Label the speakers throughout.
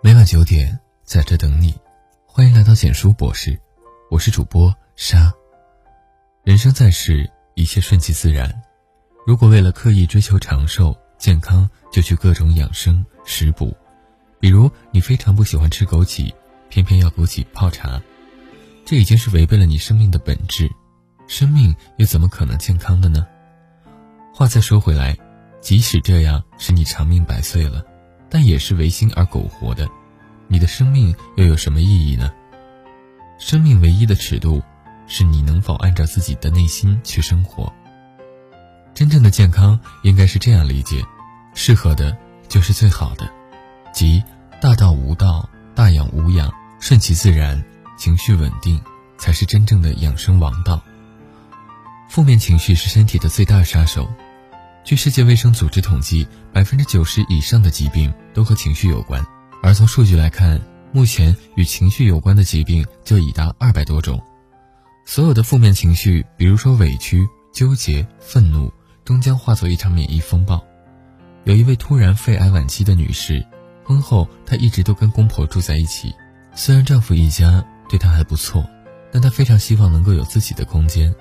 Speaker 1: 每晚九点，在这等你。欢迎来到简书博士，我是主播沙。人生在世，一切顺其自然。如果为了刻意追求长寿健康，就去各种养生食补，比如你非常不喜欢吃枸杞，偏偏要枸杞泡茶，这已经是违背了你生命的本质。生命又怎么可能健康的呢？话再说回来，即使这样使你长命百岁了。但也是违心而苟活的，你的生命又有什么意义呢？生命唯一的尺度，是你能否按照自己的内心去生活。真正的健康应该是这样理解：适合的就是最好的，即大道无道，大养无养，顺其自然，情绪稳定，才是真正的养生王道。负面情绪是身体的最大杀手。据世界卫生组织统计，百分之九十以上的疾病都和情绪有关。而从数据来看，目前与情绪有关的疾病就已达二百多种。所有的负面情绪，比如说委屈、纠结、愤怒，终将化作一场免疫风暴。有一位突然肺癌晚期的女士，婚后她一直都跟公婆住在一起，虽然丈夫一家对她还不错，但她非常希望能够有自己的空间。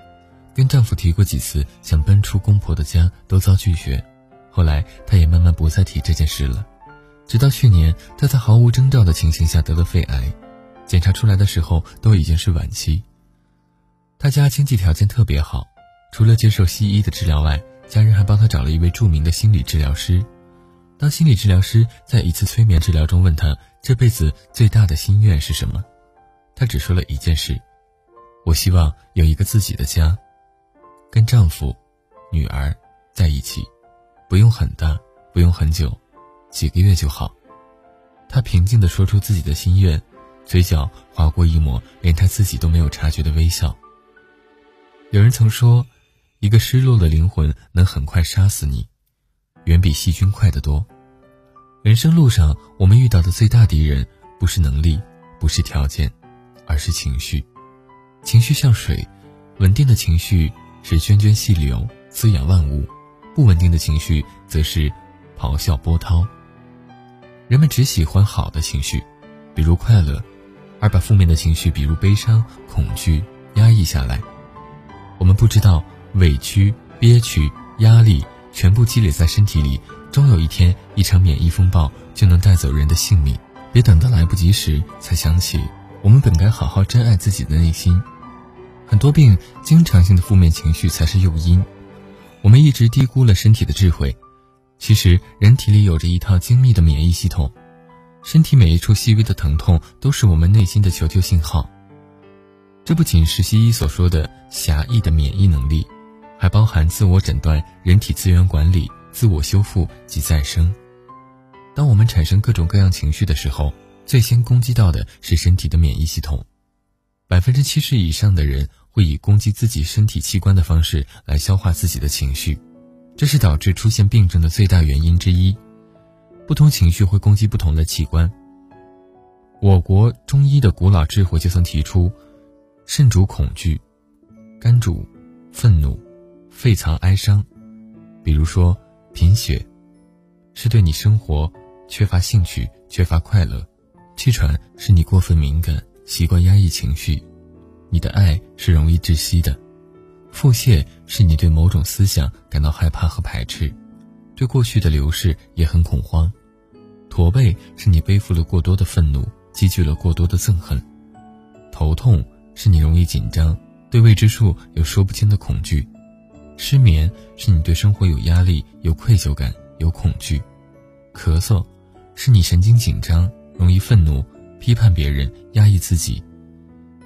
Speaker 1: 跟丈夫提过几次想搬出公婆的家，都遭拒绝。后来，她也慢慢不再提这件事了。直到去年，她在毫无征兆的情形下得了肺癌，检查出来的时候都已经是晚期。她家经济条件特别好，除了接受西医的治疗外，家人还帮她找了一位著名的心理治疗师。当心理治疗师在一次催眠治疗中问她这辈子最大的心愿是什么，她只说了一件事：“我希望有一个自己的家。”跟丈夫、女儿在一起，不用很大，不用很久，几个月就好。她平静地说出自己的心愿，嘴角划过一抹连她自己都没有察觉的微笑。有人曾说，一个失落的灵魂能很快杀死你，远比细菌快得多。人生路上，我们遇到的最大敌人，不是能力，不是条件，而是情绪。情绪像水，稳定的情绪。是涓涓细流，滋养万物；不稳定的情绪，则是咆哮波涛。人们只喜欢好的情绪，比如快乐，而把负面的情绪，比如悲伤、恐惧压抑下来。我们不知道，委屈、憋屈、压力全部积累在身体里，终有一天，一场免疫风暴就能带走人的性命。别等到来不及时才想起，我们本该好好珍爱自己的内心。很多病，经常性的负面情绪才是诱因。我们一直低估了身体的智慧。其实，人体里有着一套精密的免疫系统，身体每一处细微的疼痛都是我们内心的求救信号。这不仅是西医所说的狭义的免疫能力，还包含自我诊断、人体资源管理、自我修复及再生。当我们产生各种各样情绪的时候，最先攻击到的是身体的免疫系统。百分之七十以上的人会以攻击自己身体器官的方式来消化自己的情绪，这是导致出现病症的最大原因之一。不同情绪会攻击不同的器官。我国中医的古老智慧就曾提出：肾主恐惧，肝主愤怒，肺藏哀伤。比如说贫血，是对你生活缺乏兴趣、缺乏快乐；气喘是你过分敏感。习惯压抑情绪，你的爱是容易窒息的；腹泻是你对某种思想感到害怕和排斥，对过去的流逝也很恐慌；驼背是你背负了过多的愤怒，积聚了过多的憎恨；头痛是你容易紧张，对未知数有说不清的恐惧；失眠是你对生活有压力、有愧疚感、有恐惧；咳嗽是你神经紧张，容易愤怒。批判别人、压抑自己，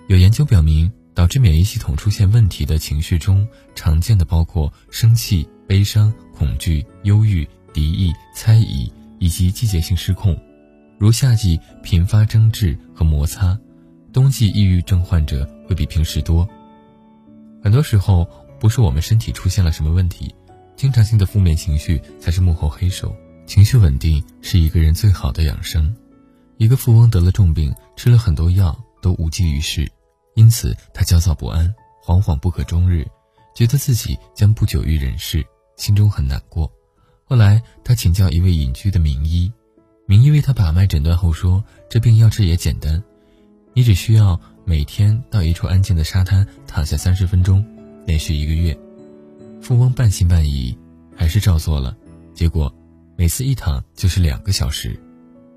Speaker 1: 有研究表明，导致免疫系统出现问题的情绪中，常见的包括生气、悲伤、恐惧、忧郁、敌意、猜疑以及季节性失控，如夏季频发争执和摩擦，冬季抑郁症患者会比平时多。很多时候，不是我们身体出现了什么问题，经常性的负面情绪才是幕后黑手。情绪稳定是一个人最好的养生。一个富翁得了重病，吃了很多药都无济于事，因此他焦躁不安，惶惶不可终日，觉得自己将不久于人世，心中很难过。后来他请教一位隐居的名医，名医为他把脉诊断后说：“这病要治也简单，你只需要每天到一处安静的沙滩躺下三十分钟，连续一个月。”富翁半信半疑，还是照做了。结果每次一躺就是两个小时，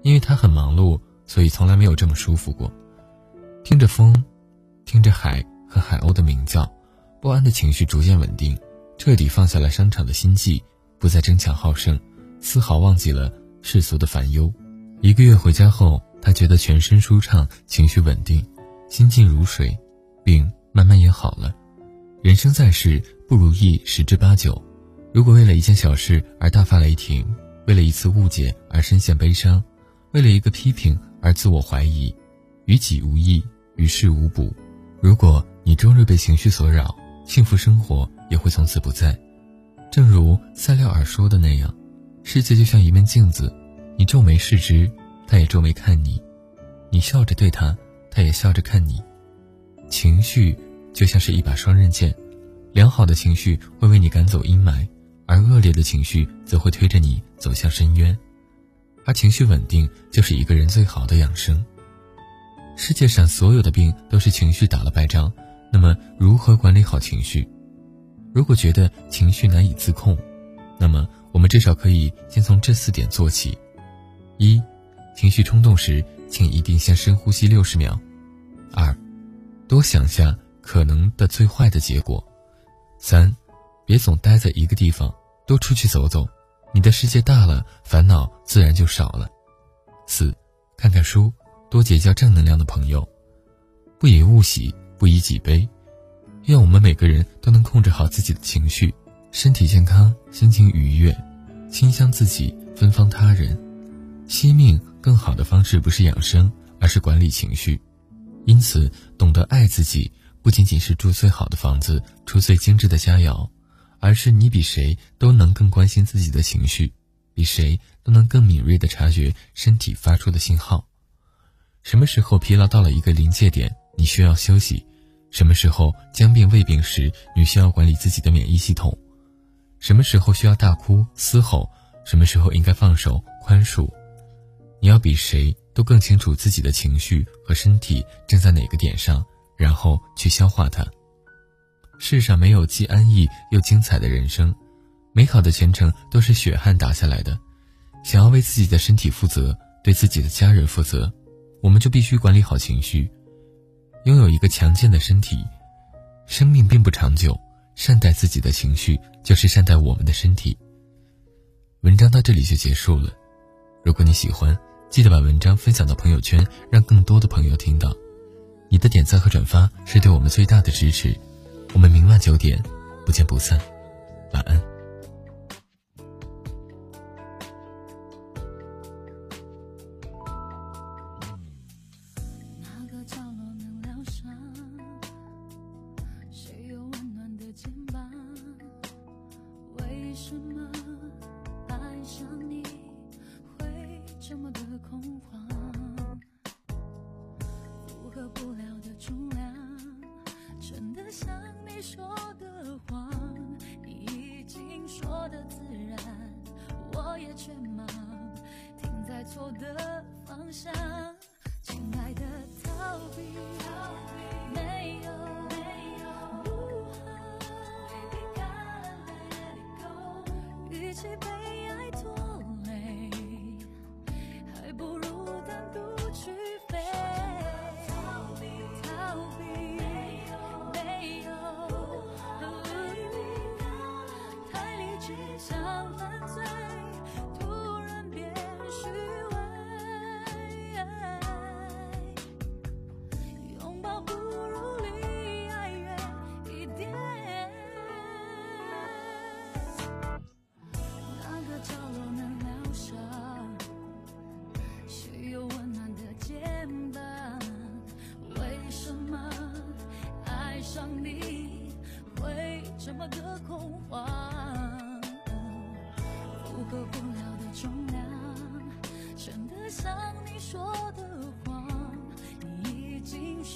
Speaker 1: 因为他很忙碌，所以从来没有这么舒服过。听着风，听着海和海鸥的鸣叫，不安的情绪逐渐稳定，彻底放下了商场的心计，不再争强好胜，丝毫忘记了世俗的烦忧。一个月回家后，他觉得全身舒畅，情绪稳定，心静如水，病慢慢也好了。人生在世，不如意十之八九。如果为了一件小事而大发雷霆，为了一次误解而深陷悲伤，为了一个批评而自我怀疑，于己无益。于事无补。如果你终日被情绪所扰，幸福生活也会从此不在。正如塞缪尔说的那样，世界就像一面镜子，你皱眉视之，他也皱眉看你；你笑着对他，他也笑着看你。情绪就像是一把双刃剑，良好的情绪会为你赶走阴霾，而恶劣的情绪则会推着你走向深渊。而情绪稳定，就是一个人最好的养生。世界上所有的病都是情绪打了败仗，那么如何管理好情绪？如果觉得情绪难以自控，那么我们至少可以先从这四点做起：一、情绪冲动时，请一定先深呼吸六十秒；二、多想下可能的最坏的结果；三、别总待在一个地方，多出去走走，你的世界大了，烦恼自然就少了；四、看看书。多结交正能量的朋友，不以物喜，不以己悲。愿我们每个人都能控制好自己的情绪，身体健康，心情愉悦，清香自己，芬芳他人。惜命更好的方式不是养生，而是管理情绪。因此，懂得爱自己，不仅仅是住最好的房子，出最精致的佳肴，而是你比谁都能更关心自己的情绪，比谁都能更敏锐地察觉身体发出的信号。什么时候疲劳到了一个临界点，你需要休息；什么时候将病未病时，你需要管理自己的免疫系统；什么时候需要大哭嘶吼，什么时候应该放手宽恕。你要比谁都更清楚自己的情绪和身体正在哪个点上，然后去消化它。世上没有既安逸又精彩的人生，美好的前程都是血汗打下来的。想要为自己的身体负责，对自己的家人负责。我们就必须管理好情绪，拥有一个强健的身体。生命并不长久，善待自己的情绪，就是善待我们的身体。文章到这里就结束了。如果你喜欢，记得把文章分享到朋友圈，让更多的朋友听到。你的点赞和转发是对我们最大的支持。我们明晚九点不见不散。晚安。
Speaker 2: 的自然，我也却忙停在错的方向，亲爱的逃避。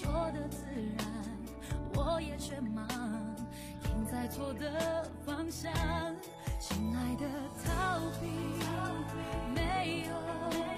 Speaker 2: 说的自然我也却忙停在错的方向亲爱的逃避逃避没有